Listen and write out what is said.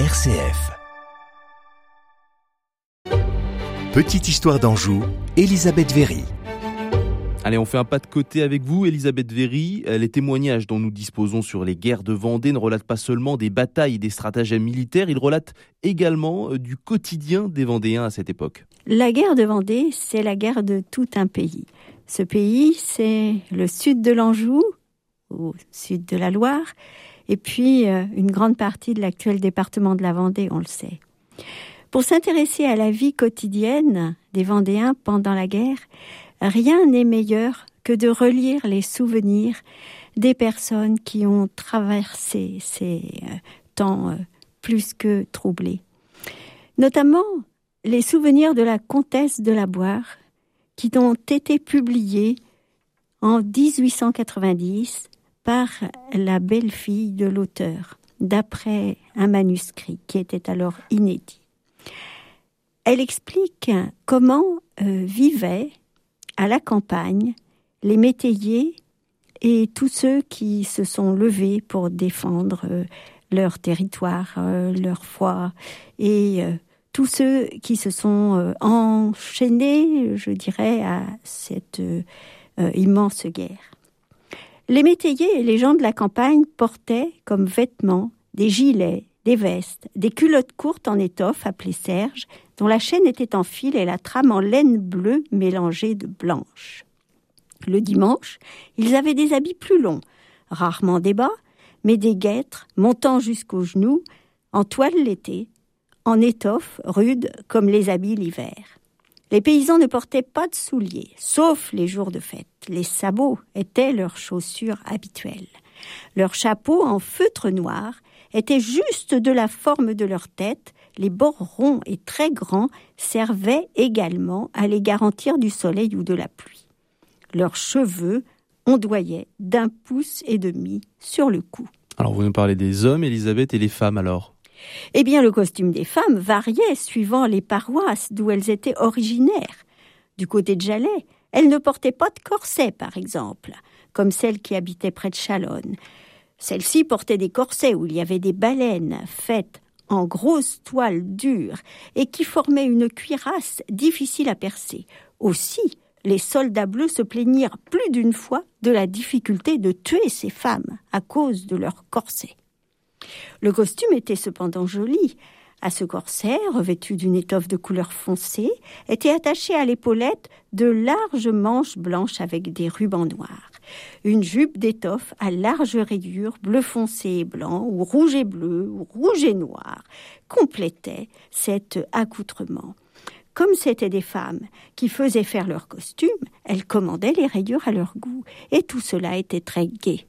RCF. Petite histoire d'Anjou, Elisabeth Véry. Allez, on fait un pas de côté avec vous, Elisabeth Véry. Les témoignages dont nous disposons sur les guerres de Vendée ne relatent pas seulement des batailles et des stratagèmes militaires, ils relatent également euh, du quotidien des Vendéens à cette époque. La guerre de Vendée, c'est la guerre de tout un pays. Ce pays, c'est le sud de l'Anjou, au sud de la Loire, et puis euh, une grande partie de l'actuel département de la Vendée, on le sait. Pour s'intéresser à la vie quotidienne des Vendéens pendant la guerre, rien n'est meilleur que de relire les souvenirs des personnes qui ont traversé ces euh, temps euh, plus que troublés. Notamment les souvenirs de la comtesse de la Boire qui ont été publiés en 1890 par la belle-fille de l'auteur, d'après un manuscrit qui était alors inédit. Elle explique comment euh, vivaient à la campagne les métayers et tous ceux qui se sont levés pour défendre euh, leur territoire, euh, leur foi, et tous ceux qui se sont enchaînés, je dirais, à cette immense guerre. Les métayers et les gens de la campagne portaient comme vêtements des gilets, des vestes, des culottes courtes en étoffe appelées serge, dont la chaîne était en fil et la trame en laine bleue mélangée de blanche. Le dimanche, ils avaient des habits plus longs, rarement des bas, mais des guêtres montant jusqu'aux genoux, en toile l'été, en étoffe rude comme les habits l'hiver. Les paysans ne portaient pas de souliers, sauf les jours de fête. Les sabots étaient leurs chaussures habituelles. Leurs chapeaux en feutre noir étaient juste de la forme de leur tête, les bords ronds et très grands servaient également à les garantir du soleil ou de la pluie. Leurs cheveux ondoyaient d'un pouce et demi sur le cou. Alors vous nous parlez des hommes, Elisabeth, et les femmes alors? Eh bien, le costume des femmes variait suivant les paroisses d'où elles étaient originaires. Du côté de Jalais, elles ne portaient pas de corset, par exemple, comme celles qui habitaient près de Chalonne. Celles-ci portaient des corsets où il y avait des baleines faites en grosses toiles dures et qui formaient une cuirasse difficile à percer. Aussi, les soldats bleus se plaignirent plus d'une fois de la difficulté de tuer ces femmes à cause de leurs corsets. Le costume était cependant joli. À ce corset, revêtu d'une étoffe de couleur foncée, étaient attachées à l'épaulette de larges manches blanches avec des rubans noirs. Une jupe d'étoffe à large rayure, bleu foncé et blanc, ou rouge et bleu, ou rouge et noir, complétait cet accoutrement. Comme c'étaient des femmes qui faisaient faire leur costume, elles commandaient les rayures à leur goût, et tout cela était très gai.